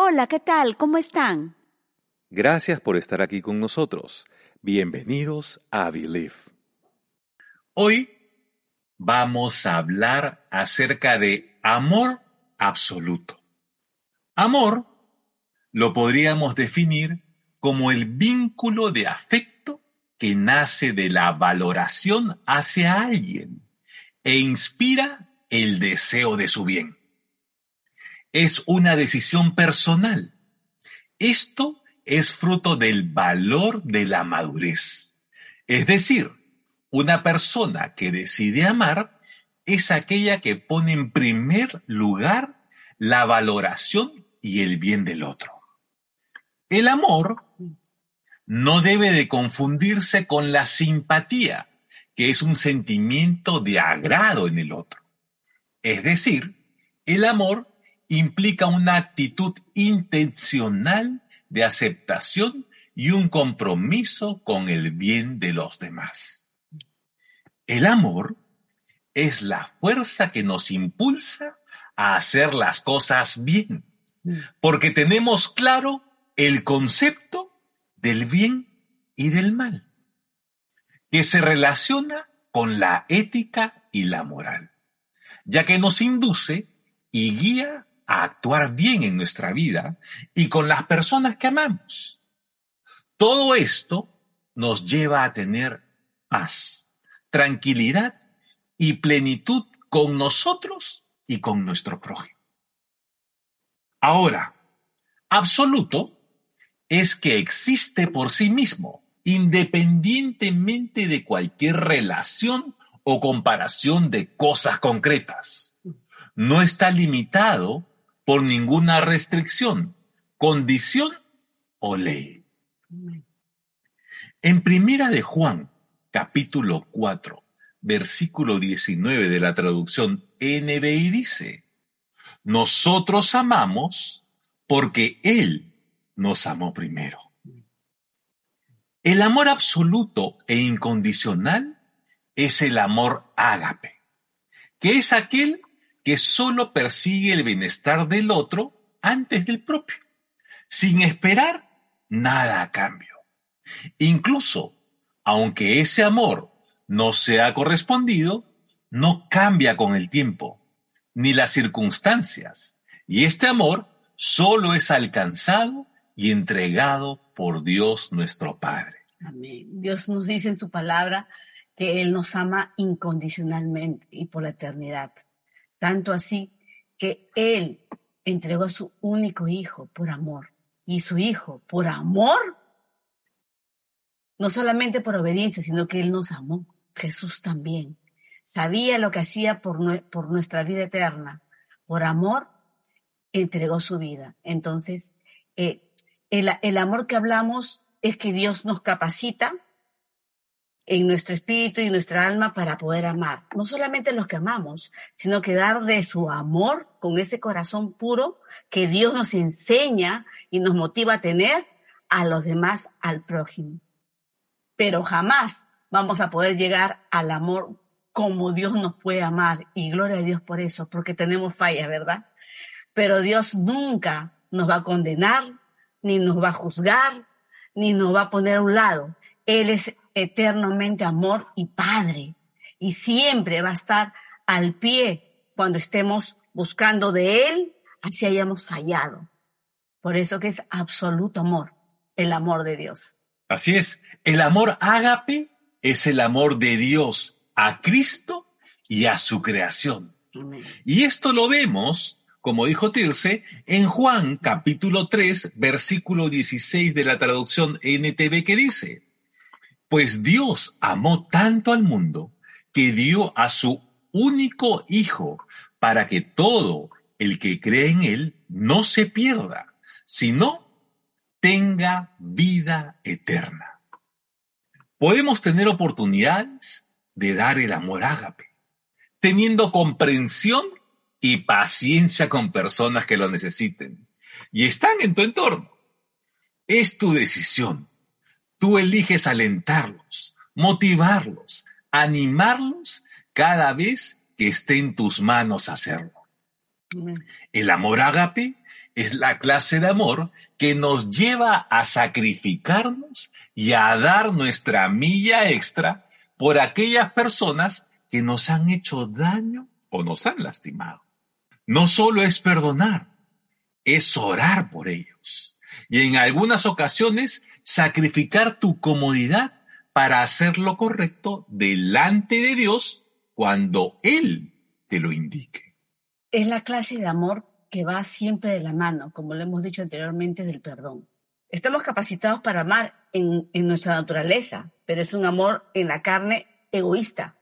Hola, ¿qué tal? ¿Cómo están? Gracias por estar aquí con nosotros. Bienvenidos a Believe. Hoy vamos a hablar acerca de amor absoluto. Amor lo podríamos definir como el vínculo de afecto que nace de la valoración hacia alguien e inspira el deseo de su bien. Es una decisión personal. Esto es fruto del valor de la madurez. Es decir, una persona que decide amar es aquella que pone en primer lugar la valoración y el bien del otro. El amor no debe de confundirse con la simpatía, que es un sentimiento de agrado en el otro. Es decir, el amor implica una actitud intencional de aceptación y un compromiso con el bien de los demás. El amor es la fuerza que nos impulsa a hacer las cosas bien, porque tenemos claro el concepto del bien y del mal, que se relaciona con la ética y la moral, ya que nos induce y guía a actuar bien en nuestra vida y con las personas que amamos. Todo esto nos lleva a tener paz, tranquilidad y plenitud con nosotros y con nuestro prójimo. Ahora, absoluto es que existe por sí mismo, independientemente de cualquier relación o comparación de cosas concretas. No está limitado por ninguna restricción, condición o ley. En Primera de Juan, capítulo 4, versículo 19 de la traducción NBI dice, nosotros amamos porque Él nos amó primero. El amor absoluto e incondicional es el amor ágape, que es aquel que solo persigue el bienestar del otro antes del propio, sin esperar nada a cambio. Incluso, aunque ese amor no sea correspondido, no cambia con el tiempo, ni las circunstancias, y este amor solo es alcanzado y entregado por Dios nuestro Padre. Amén. Dios nos dice en su palabra que Él nos ama incondicionalmente y por la eternidad. Tanto así que Él entregó a su único hijo por amor. Y su hijo, por amor, no solamente por obediencia, sino que Él nos amó. Jesús también. Sabía lo que hacía por, nuestra vida eterna. Por amor, entregó su vida. Entonces, eh, el amor que hablamos es que Dios nos capacita en nuestro espíritu y nuestra alma para poder amar. No solamente los que amamos, sino que dar de su amor con ese corazón puro que Dios nos enseña y nos motiva a tener a los demás, al prójimo. Pero jamás vamos a poder llegar al amor como Dios nos puede amar. Y gloria a Dios por eso, porque tenemos fallas, ¿verdad? Pero Dios nunca nos va a condenar, ni nos va a juzgar, ni nos va a poner a un lado. Él es eternamente amor y Padre. Y siempre va a estar al pie cuando estemos buscando de Él, así hayamos fallado. Por eso que es absoluto amor, el amor de Dios. Así es, el amor ágape es el amor de Dios a Cristo y a su creación. Y esto lo vemos, como dijo Tirce, en Juan capítulo 3, versículo 16 de la traducción NTV que dice, pues Dios amó tanto al mundo que dio a su único Hijo para que todo el que cree en Él no se pierda, sino tenga vida eterna. Podemos tener oportunidades de dar el amor ágape, teniendo comprensión y paciencia con personas que lo necesiten y están en tu entorno. Es tu decisión Tú eliges alentarlos, motivarlos, animarlos cada vez que esté en tus manos hacerlo. El amor ágape es la clase de amor que nos lleva a sacrificarnos y a dar nuestra milla extra por aquellas personas que nos han hecho daño o nos han lastimado. No solo es perdonar, es orar por ellos. Y en algunas ocasiones sacrificar tu comodidad para hacer lo correcto delante de Dios cuando Él te lo indique. Es la clase de amor que va siempre de la mano, como lo hemos dicho anteriormente, del perdón. Estamos capacitados para amar en, en nuestra naturaleza, pero es un amor en la carne egoísta,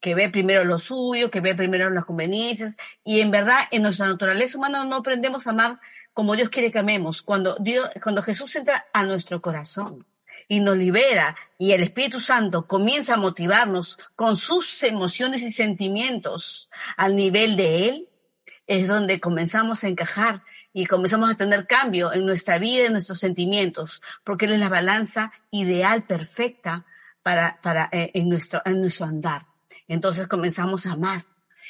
que ve primero lo suyo, que ve primero las conveniencias, y en verdad en nuestra naturaleza humana no aprendemos a amar como Dios quiere que amemos. Cuando, Dios, cuando Jesús entra a nuestro corazón y nos libera y el Espíritu Santo comienza a motivarnos con sus emociones y sentimientos al nivel de Él, es donde comenzamos a encajar y comenzamos a tener cambio en nuestra vida, en nuestros sentimientos, porque Él es la balanza ideal, perfecta para, para eh, en, nuestro, en nuestro andar. Entonces comenzamos a amar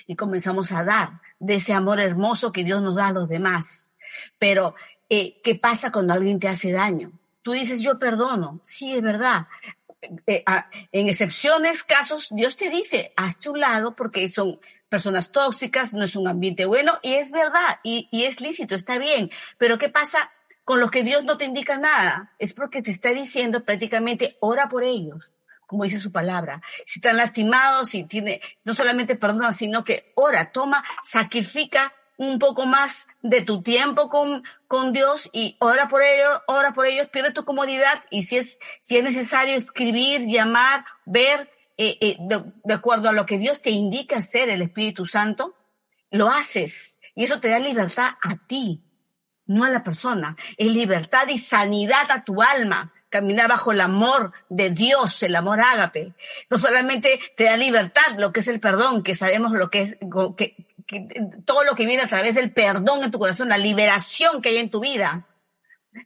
y comenzamos a dar de ese amor hermoso que Dios nos da a los demás. Pero, eh, ¿qué pasa cuando alguien te hace daño? Tú dices, yo perdono. Sí, es verdad. Eh, ah, en excepciones, casos, Dios te dice, hazte un lado porque son personas tóxicas, no es un ambiente bueno, y es verdad, y, y es lícito, está bien. Pero ¿qué pasa con los que Dios no te indica nada? Es porque te está diciendo prácticamente, ora por ellos como dice su palabra. Si están lastimados, si tiene, no solamente perdona, sino que ora, toma, sacrifica un poco más de tu tiempo con, con Dios y ora por ellos, ora por ellos, pierde tu comodidad y si es, si es necesario escribir, llamar, ver, eh, eh, de, de acuerdo a lo que Dios te indica hacer el Espíritu Santo, lo haces y eso te da libertad a ti, no a la persona, es libertad y sanidad a tu alma caminar bajo el amor de Dios, el amor ágape. No solamente te da libertad, lo que es el perdón, que sabemos lo que es, que, todo lo que viene a través del perdón en tu corazón, la liberación que hay en tu vida,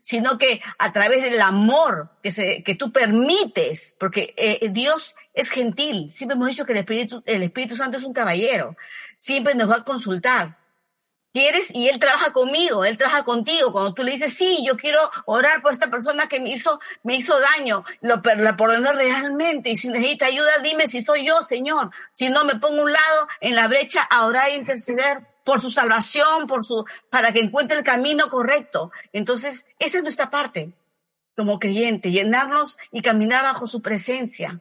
sino que a través del amor que, tú permites, porque eh, Dios es gentil. Siempre hemos dicho que el Espíritu, el Espíritu Santo es un caballero. Siempre nos va a consultar quieres y él trabaja conmigo, él trabaja contigo. Cuando tú le dices, sí, yo quiero orar por esta persona que me hizo, me hizo daño, lo la perdonó realmente y si necesita ayuda, dime si soy yo, Señor. Si no, me pongo un lado en la brecha a orar e interceder por su salvación, por su, para que encuentre el camino correcto. Entonces, esa es nuestra parte como creyente, llenarnos y caminar bajo su presencia.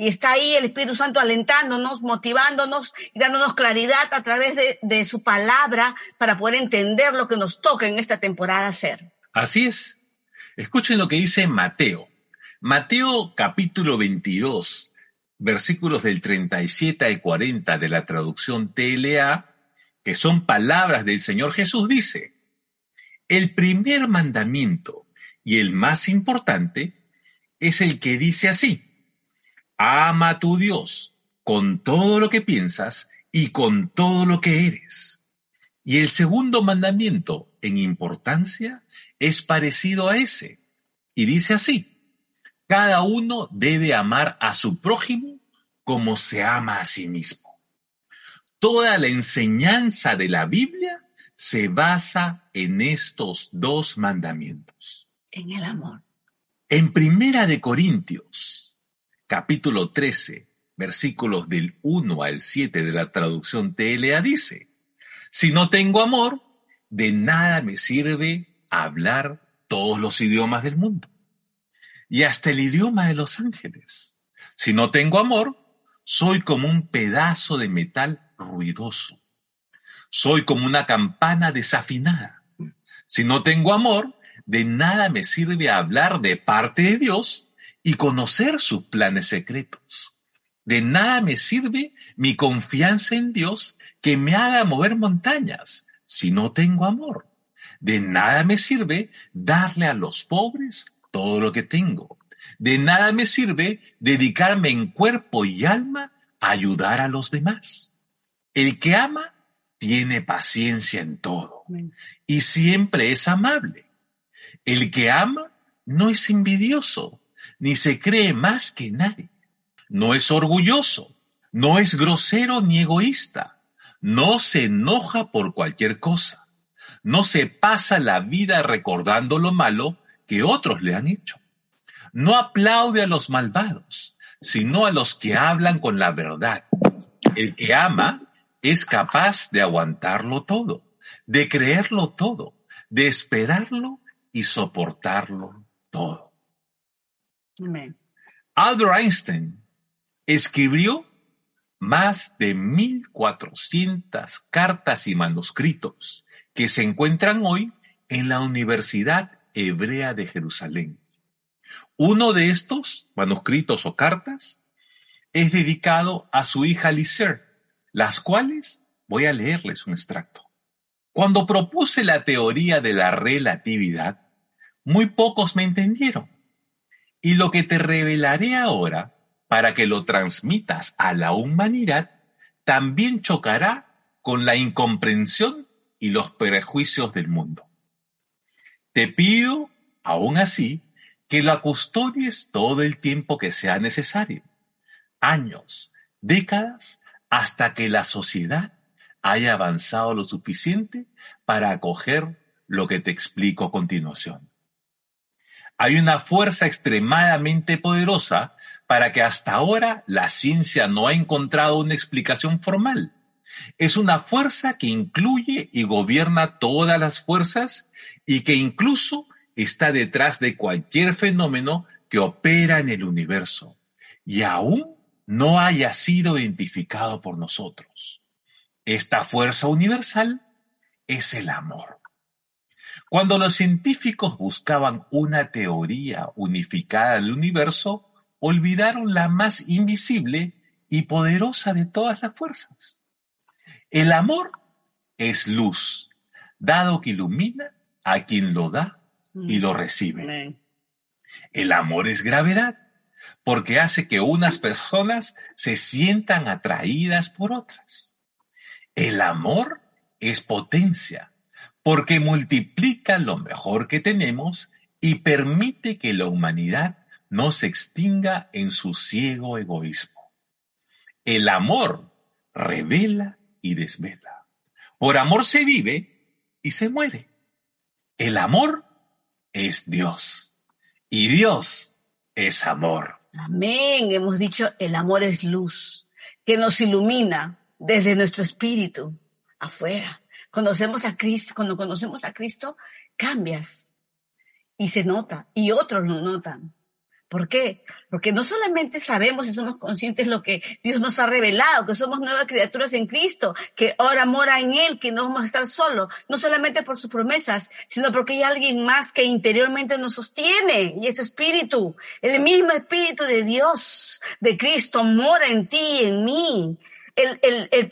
Y está ahí el Espíritu Santo alentándonos, motivándonos y dándonos claridad a través de, su palabra para poder entender lo que nos toca en esta temporada hacer. Así es. Escuchen lo que dice Mateo. Mateo capítulo 22, versículos del 37 al 40 de la traducción TLA, que son palabras del Señor Jesús, dice, el primer mandamiento y el más importante es el que dice así, Ama a tu Dios con todo lo que piensas y con todo lo que eres. Y el segundo mandamiento en importancia es parecido a ese. Y dice así, cada uno debe amar a su prójimo como se ama a sí mismo. Toda la enseñanza de la Biblia se basa en estos dos mandamientos. En el amor. En Primera de Corintios capítulo 13, versículos del 1 al 7 de la traducción TLA dice, si no tengo amor, de nada me sirve hablar todos los idiomas del mundo y hasta el idioma de los ángeles. Si no tengo amor, soy como un pedazo de metal ruidoso. Soy como una campana desafinada. Si no tengo amor, de nada me sirve hablar de parte de Dios y conocer sus planes secretos. De nada me sirve mi confianza en Dios que me haga mover montañas si no tengo amor. De nada me sirve darle a los pobres todo lo que tengo. De nada me sirve dedicarme en cuerpo y alma a ayudar a los demás. El que ama tiene paciencia en todo y siempre es amable. El que ama no es envidioso ni se cree más que nadie. No es orgulloso, no es grosero ni egoísta, no se enoja por cualquier cosa, no se pasa la vida recordando lo malo que otros le han hecho. No aplaude a los malvados, sino a los que hablan con la verdad. El que ama es capaz de aguantarlo todo, de creerlo todo, de esperarlo y soportarlo todo. Albert Einstein escribió más de 1400 cartas y manuscritos que se encuentran hoy en la Universidad Hebrea de Jerusalén. Uno de estos manuscritos o cartas es dedicado a su hija Lizer, las cuales voy a leerles un extracto. Cuando propuse la teoría de la relatividad, muy pocos me entendieron. Y lo que te revelaré ahora, para que lo transmitas a la humanidad, también chocará con la incomprensión y los prejuicios del mundo. Te pido, aún así, que la custodies todo el tiempo que sea necesario, años, décadas, hasta que la sociedad haya avanzado lo suficiente para acoger lo que te explico a continuación. Hay una fuerza extremadamente poderosa para que hasta ahora la ciencia no ha encontrado una explicación formal. Es una fuerza que incluye y gobierna todas las fuerzas y que incluso está detrás de cualquier fenómeno que opera en el universo y aún no haya sido identificado por nosotros. Esta fuerza universal es el amor. Cuando los científicos buscaban una teoría unificada del universo, olvidaron la más invisible y poderosa de todas las fuerzas. El amor es luz, dado que ilumina a quien lo da y lo recibe. El amor es gravedad, porque hace que unas personas se sientan atraídas por otras. El amor es potencia, porque multiplica lo mejor que tenemos y permite que la humanidad no se extinga en su ciego egoísmo. El amor revela y desvela. Por amor se vive y se muere. El amor es Dios y Dios es amor. Amén. Hemos dicho, el amor es luz, que nos ilumina desde nuestro espíritu afuera. Conocemos a Cristo, cuando conocemos a Cristo, cambias y se nota y otros lo notan. ¿Por qué? Porque no solamente sabemos y somos conscientes lo que Dios nos ha revelado, que somos nuevas criaturas en Cristo, que ahora mora en Él, que no vamos a estar solos, no solamente por sus promesas, sino porque hay alguien más que interiormente nos sostiene, y es Espíritu. El mismo Espíritu de Dios, de Cristo, mora en ti y en mí. El, el, el,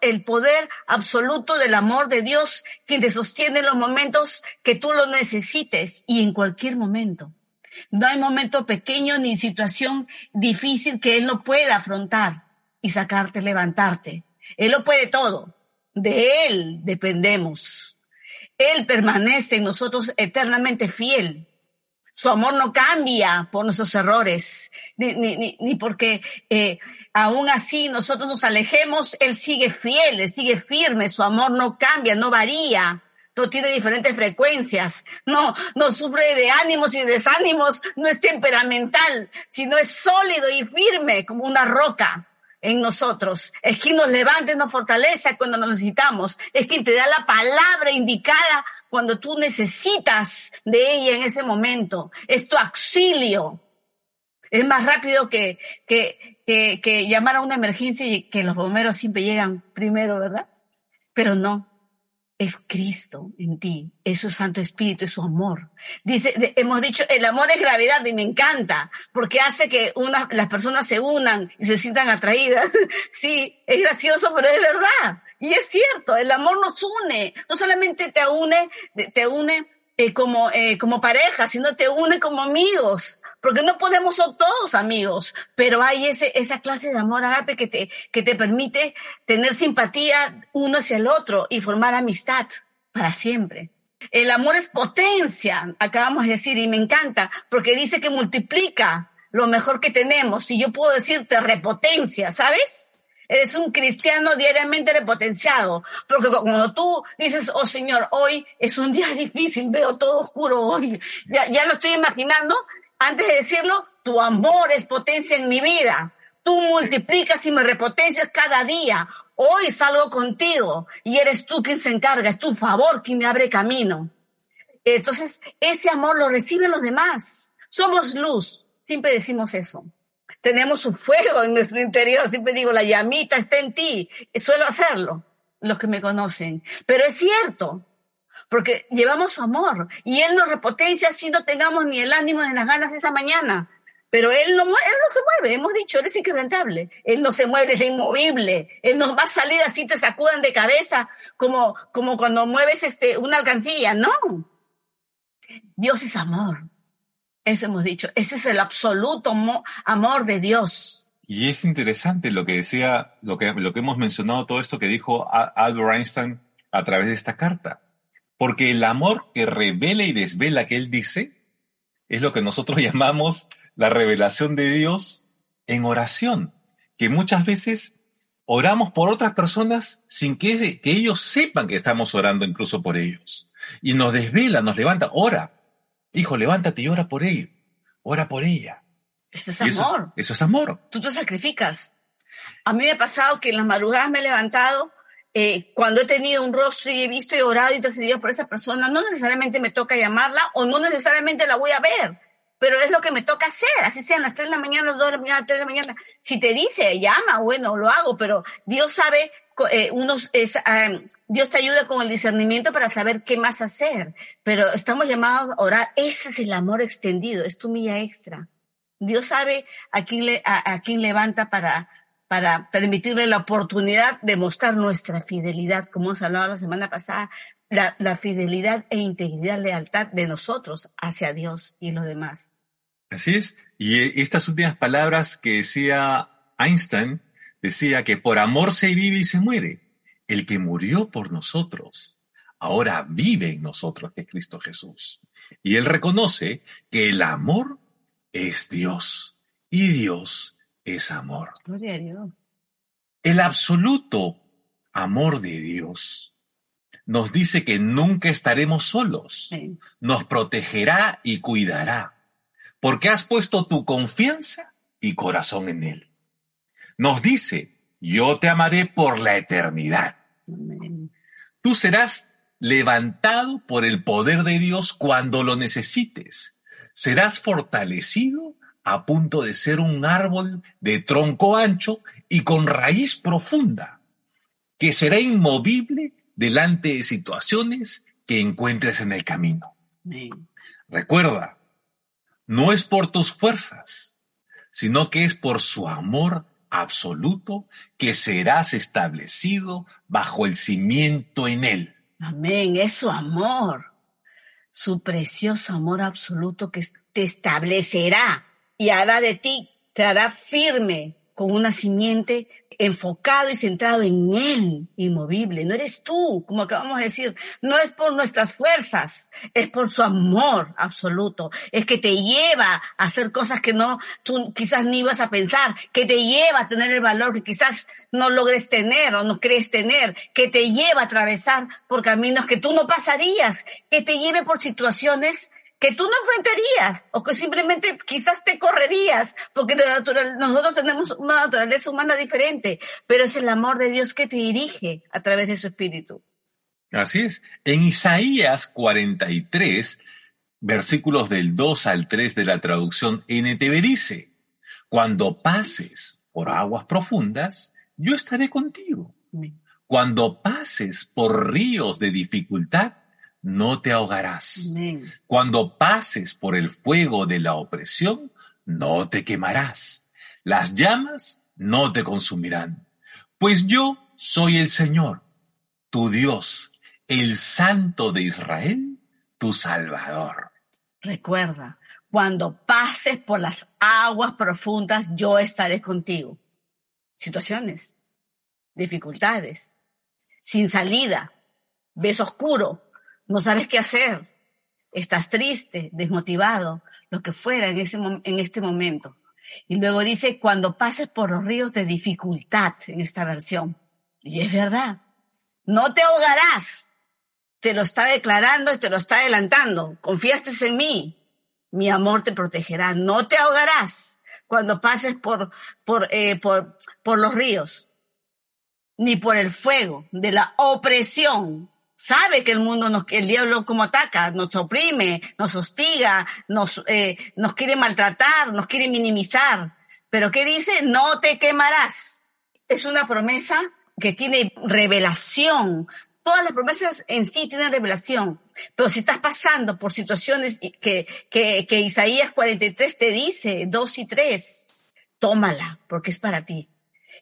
el poder absoluto del amor de Dios, quien te sostiene en los momentos que tú lo necesites y en cualquier momento. No hay momento pequeño ni situación difícil que Él no pueda afrontar y sacarte, levantarte. Él lo puede todo. De Él dependemos. Él permanece en nosotros eternamente fiel. Su amor no cambia por nuestros errores, ni, ni, ni porque eh, aún así nosotros nos alejemos, Él sigue fiel, Él sigue firme, su amor no cambia, no varía no tiene diferentes frecuencias, no, no sufre de ánimos y desánimos, no es temperamental, sino es sólido y firme como una roca en nosotros. Es quien nos levanta y nos fortalece cuando nos necesitamos. Es quien te da la palabra indicada cuando tú necesitas de ella en ese momento. Es tu auxilio. Es más rápido que, que, que, que llamar a una emergencia y que los bomberos siempre llegan primero, ¿verdad? Pero no, es Cristo en ti, es su Santo Espíritu, es su amor. Dice, hemos dicho, el amor es gravedad y me encanta, porque hace que una, las personas se unan y se sientan atraídas. sí, es gracioso, pero es verdad. Y es cierto, el amor nos une, no solamente te une, te une eh, como, eh, como pareja, sino te une como amigos porque no podemos ser todos amigos, pero hay ese, esa clase de amor agape que te, que te permite tener simpatía uno hacia el otro y formar amistad para siempre. El amor es potencia, acabamos de decir, y me encanta, porque dice que multiplica lo mejor que tenemos. Y yo puedo decirte repotencia, ¿sabes? Eres un cristiano diariamente repotenciado. Porque cuando tú dices, oh Señor, hoy es un día difícil, veo todo oscuro hoy. Ya, ya lo estoy imaginando. Antes de decirlo, tu amor es potencia en mi vida. Tú multiplicas y me repotencias cada día. Hoy salgo contigo y eres tú quien se encarga, es tu favor quien me abre camino. Entonces, ese amor lo reciben los demás. Somos luz, siempre decimos eso. Tenemos un fuego en nuestro interior, siempre digo, la llamita está en ti. Suelo hacerlo, los que me conocen. Pero es cierto, porque llevamos su amor y Él nos repotencia si no tengamos ni el ánimo ni las ganas esa mañana. Pero él no, él no se mueve, hemos dicho, él es inquebrantable. Él no se mueve, es inmovible. Él no va a salir así, te sacudan de cabeza, como, como cuando mueves este, una alcancía. No. Dios es amor. Eso hemos dicho. Ese es el absoluto amor de Dios. Y es interesante lo que decía, lo que, lo que hemos mencionado, todo esto que dijo Albert Einstein a través de esta carta. Porque el amor que revela y desvela que él dice es lo que nosotros llamamos la revelación de Dios en oración, que muchas veces oramos por otras personas sin que, que ellos sepan que estamos orando incluso por ellos. Y nos desvela, nos levanta, ora. Hijo, levántate y ora por él. Ora por ella. Eso es amor. Eso, es amor. Tú te sacrificas. A mí me ha pasado que en las madrugadas me he levantado eh, cuando he tenido un rostro y he visto y orado y intercedido por esa persona, no necesariamente me toca llamarla o no necesariamente la voy a ver, pero es lo que me toca hacer, así sean las 3 de la mañana, las 2 de la mañana, las 3 de la mañana. Si te dice, llama, bueno, lo hago, pero Dios sabe, eh, unos, es, Dios te ayuda con el discernimiento para saber qué más hacer, pero estamos llamados a orar, ese es el amor extendido, es tu milla extra. Dios sabe a quién, le, a quién levanta para, para permitirle la oportunidad de mostrar nuestra fidelidad, como hemos hablado la semana pasada, la, fidelidad e integridad, lealtad de nosotros hacia Dios y los demás. Así es. Y eh, estas últimas palabras que decía Einstein, decía que por amor se vive y se muere. El que murió por nosotros, ahora vive en nosotros, que es Cristo Jesús. Y él reconoce que el amor es Dios y Dios es amor. Gloria a Dios. El absoluto amor de Dios nos dice que nunca estaremos solos. Nos protegerá y cuidará, porque has puesto tu confianza y corazón en Él. Nos dice, yo te amaré por la eternidad. Tú serás levantado por el poder de Dios cuando lo necesites. Serás fortalecido a punto de ser un árbol de tronco ancho y con raíz profunda, que será inmovible delante de situaciones que encuentres en el camino. Recuerda, no es por tus fuerzas, sino que es por su amor absoluto que serás establecido bajo el cimiento en él. Amén, es su amor, su precioso amor absoluto que te establecerá y hará de ti, te hará firme con una simiente enfocado y centrado en Él, inmovible. No eres tú, como acabamos de decir, no es por nuestras fuerzas, es por su amor absoluto. Es que te lleva a hacer cosas que no, tú quizás ni ibas a pensar, que te lleva a tener el valor que quizás no logres tener o no crees tener, que te lleva a atravesar por caminos que tú no pasarías, que te lleve por situaciones que tú no enfrentarías o que simplemente quizás te correrías, porque nosotros tenemos una naturaleza humana diferente, pero es el amor de Dios que te dirige a través de su espíritu. Así es. En Isaías 43, versículos del 2 al 3 de la traducción NTV dice, cuando pases por aguas profundas, yo estaré contigo. Cuando pases por ríos de dificultad, no te ahogarás. Cuando pases por el fuego de la opresión, no te quemarás. Las llamas no te consumirán. Pues yo soy el Señor, tu Dios, el Santo de Israel, tu Salvador. Recuerda, cuando pases por las aguas profundas, yo estaré contigo. Situaciones, dificultades, sin salida, ves oscuro, no sabes qué hacer, estás triste, desmotivado, lo que fuera en, ese, en este momento. Y luego dice, cuando pases por los ríos de dificultad en esta versión. Y es verdad. No te ahogarás. Te lo está declarando y te lo está adelantando. Confiaste en mí. Mi amor te protegerá. No te ahogarás cuando pases por, por, eh, por, por los ríos, ni por el fuego de la opresión. Sabe que el mundo, nos, el diablo como ataca, nos oprime, nos hostiga, nos, eh, nos quiere maltratar, nos quiere minimizar. Pero ¿qué dice? No te quemarás. Es una promesa que tiene revelación. Todas las promesas en sí tienen revelación. Pero si estás pasando por situaciones que, que, que Isaías 43 te dice, 2 y 3, tómala, porque es para ti.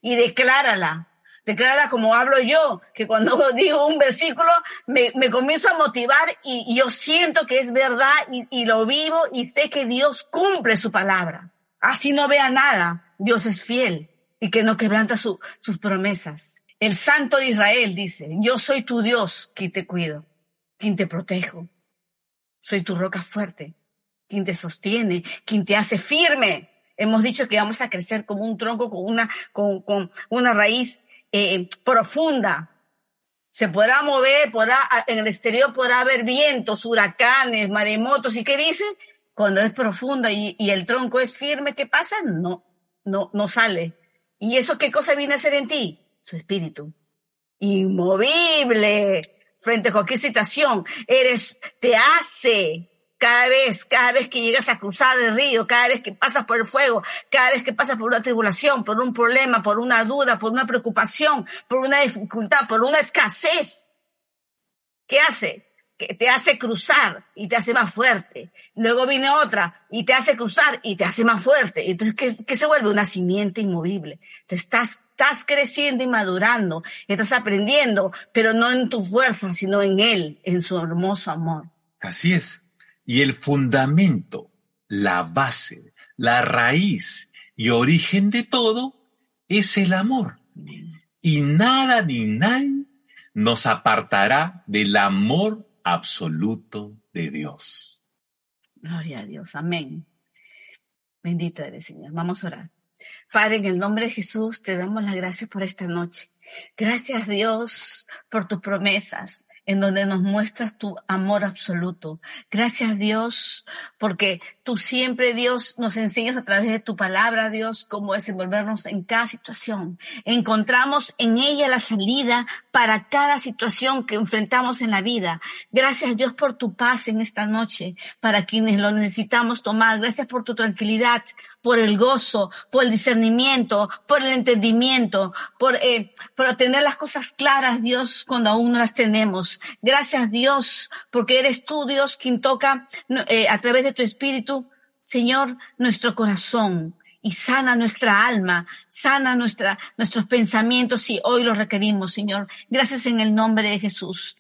Y declárala. Declárala como hablo yo, que cuando digo un versículo me, me comienzo a motivar y, yo siento que es verdad y, y lo vivo y sé que Dios cumple su palabra. Así no vea nada, Dios es fiel y que no quebranta su, sus promesas. El Santo de Israel dice, yo soy tu Dios, quien te cuido, quien te protejo. Soy tu roca fuerte, quien te sostiene, quien te hace firme. Hemos dicho que vamos a crecer como un tronco con una, con, con una raíz eh, profunda. Se podrá mover, podrá, en el exterior podrá haber vientos, huracanes, maremotos. ¿Y qué dice? Cuando es profunda y, y el tronco es firme, ¿qué pasa? No, no, no sale. ¿Y eso qué cosa viene a hacer en ti? su espíritu. Inmovible frente a cualquier situación. Eres, te hace cada vez, cada vez que llegas a cruzar el río, cada vez que pasas por el fuego, cada vez que pasas por una tribulación, por un problema, por una duda, por una preocupación, por una dificultad, por una escasez. ¿Qué hace? Que te hace cruzar y te hace más fuerte. Luego viene otra y te hace cruzar y te hace más fuerte. Entonces, ¿qué, se vuelve? Una simiente inmovible. Te estás estás creciendo y madurando, estás aprendiendo, pero no en tu fuerza, sino en Él, en su hermoso amor. Así es. Y el fundamento, la base, la raíz y origen de todo es el amor. Y nada ni nadie nos apartará del amor absoluto de Dios. Gloria a Dios. Amén. Bendito eres, Señor. Vamos a orar. Padre, en el nombre de Jesús te damos las gracias por esta noche. Gracias Dios por tus promesas en donde nos muestras tu amor absoluto. Gracias Dios, porque tú siempre Dios nos enseñas a través de tu palabra, Dios, cómo desenvolvernos en cada situación. Encontramos en ella la salida para cada situación que enfrentamos en la vida. Gracias Dios por tu paz en esta noche, para quienes lo necesitamos tomar. Gracias por tu tranquilidad, por el gozo, por el discernimiento, por el entendimiento, por, eh, por tener las cosas claras, Dios, cuando aún no las tenemos. Gracias Dios, porque eres tú Dios quien toca eh, a través de tu espíritu, Señor, nuestro corazón y sana nuestra alma, sana nuestra, nuestros pensamientos si hoy lo requerimos, Señor. Gracias en el nombre de Jesús.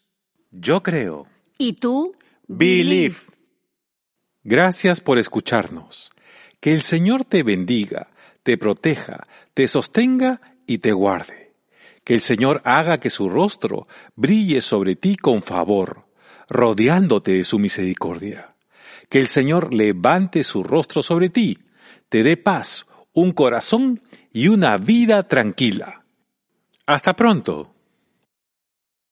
Yo creo. ¿Y tú? Believe. Gracias por escucharnos. Que el Señor te bendiga, te proteja, te sostenga y te guarde. Que el Señor haga que su rostro brille sobre ti con favor, rodeándote de su misericordia. Que el Señor levante su rostro sobre ti, te dé paz, un corazón y una vida tranquila. Hasta pronto.